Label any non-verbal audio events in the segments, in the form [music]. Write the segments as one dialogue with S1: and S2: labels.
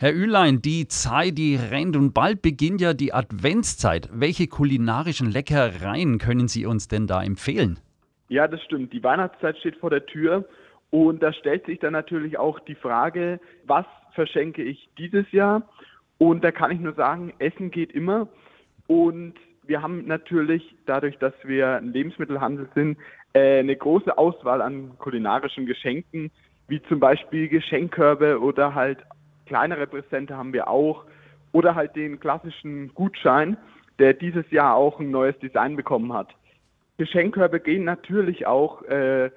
S1: Herr Ülein, die Zeit, die rennt und bald beginnt ja die Adventszeit. Welche kulinarischen Leckereien können Sie uns denn da empfehlen?
S2: Ja, das stimmt. Die Weihnachtszeit steht vor der Tür und da stellt sich dann natürlich auch die Frage, was verschenke ich dieses Jahr? Und da kann ich nur sagen, Essen geht immer und wir haben natürlich dadurch, dass wir ein Lebensmittelhandel sind, äh, eine große Auswahl an kulinarischen Geschenken, wie zum Beispiel Geschenkkörbe oder halt kleinere Präsente haben wir auch. Oder halt den klassischen Gutschein, der dieses Jahr auch ein neues Design bekommen hat. Geschenkkörbe gehen natürlich auch äh,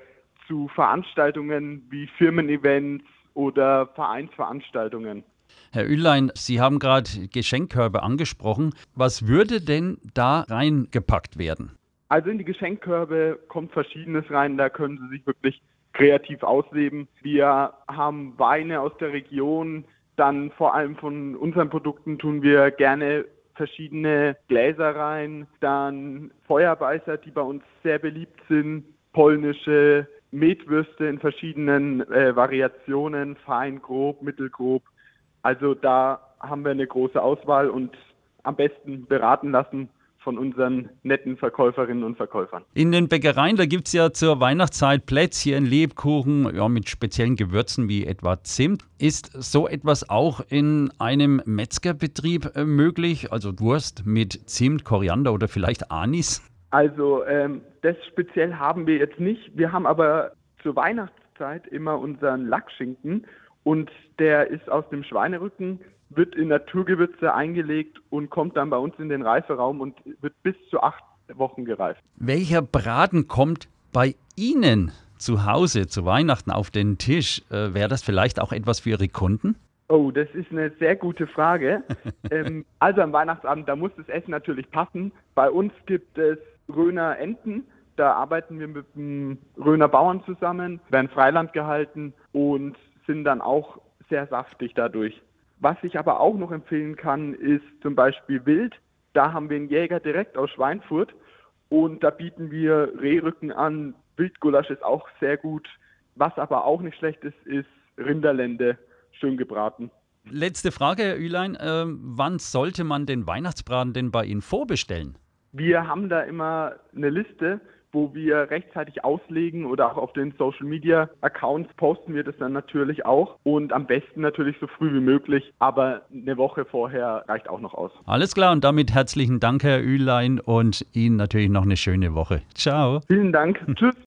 S2: zu Veranstaltungen wie Firmen-Events oder Vereinsveranstaltungen.
S1: Herr Ülein, Sie haben gerade Geschenkkörbe angesprochen. Was würde denn da reingepackt werden?
S2: Also in die Geschenkkörbe kommt Verschiedenes rein. Da können Sie sich wirklich kreativ ausleben. Wir haben Weine aus der Region, dann vor allem von unseren Produkten tun wir gerne verschiedene Gläser rein, dann Feuerbeißer, die bei uns sehr beliebt sind, polnische Metwürste in verschiedenen äh, Variationen, fein, grob, mittelgrob. Also da haben wir eine große Auswahl und am besten beraten lassen von unseren netten Verkäuferinnen und Verkäufern.
S1: In den Bäckereien, da gibt es ja zur Weihnachtszeit Plätzchen, Lebkuchen, ja, mit speziellen Gewürzen wie etwa Zimt. Ist so etwas auch in einem Metzgerbetrieb äh, möglich? Also Wurst mit Zimt, Koriander oder vielleicht Anis?
S2: Also ähm, das speziell haben wir jetzt nicht. Wir haben aber zur Weihnachtszeit immer unseren Lackschinken und der ist aus dem Schweinerücken wird in Naturgewürze eingelegt und kommt dann bei uns in den Reiferaum und wird bis zu acht Wochen gereift.
S1: Welcher Braten kommt bei Ihnen zu Hause zu Weihnachten auf den Tisch? Äh, Wäre das vielleicht auch etwas für Ihre Kunden?
S2: Oh, das ist eine sehr gute Frage. [laughs] ähm, also am Weihnachtsabend, da muss das Essen natürlich passen. Bei uns gibt es Röner Enten. Da arbeiten wir mit dem Röner Bauern zusammen, werden Freiland gehalten und sind dann auch sehr saftig dadurch. Was ich aber auch noch empfehlen kann, ist zum Beispiel Wild. Da haben wir einen Jäger direkt aus Schweinfurt und da bieten wir Rehrücken an. Wildgulasch ist auch sehr gut. Was aber auch nicht schlecht ist, ist Rinderlende, schön gebraten.
S1: Letzte Frage, Herr Ülein. Äh, wann sollte man den Weihnachtsbraten denn bei Ihnen vorbestellen?
S2: Wir haben da immer eine Liste wo wir rechtzeitig auslegen oder auch auf den Social Media Accounts posten wir das dann natürlich auch und am besten natürlich so früh wie möglich, aber eine Woche vorher reicht auch noch aus.
S1: Alles klar und damit herzlichen Dank, Herr Ülein und Ihnen natürlich noch eine schöne Woche. Ciao.
S2: Vielen Dank. Tschüss.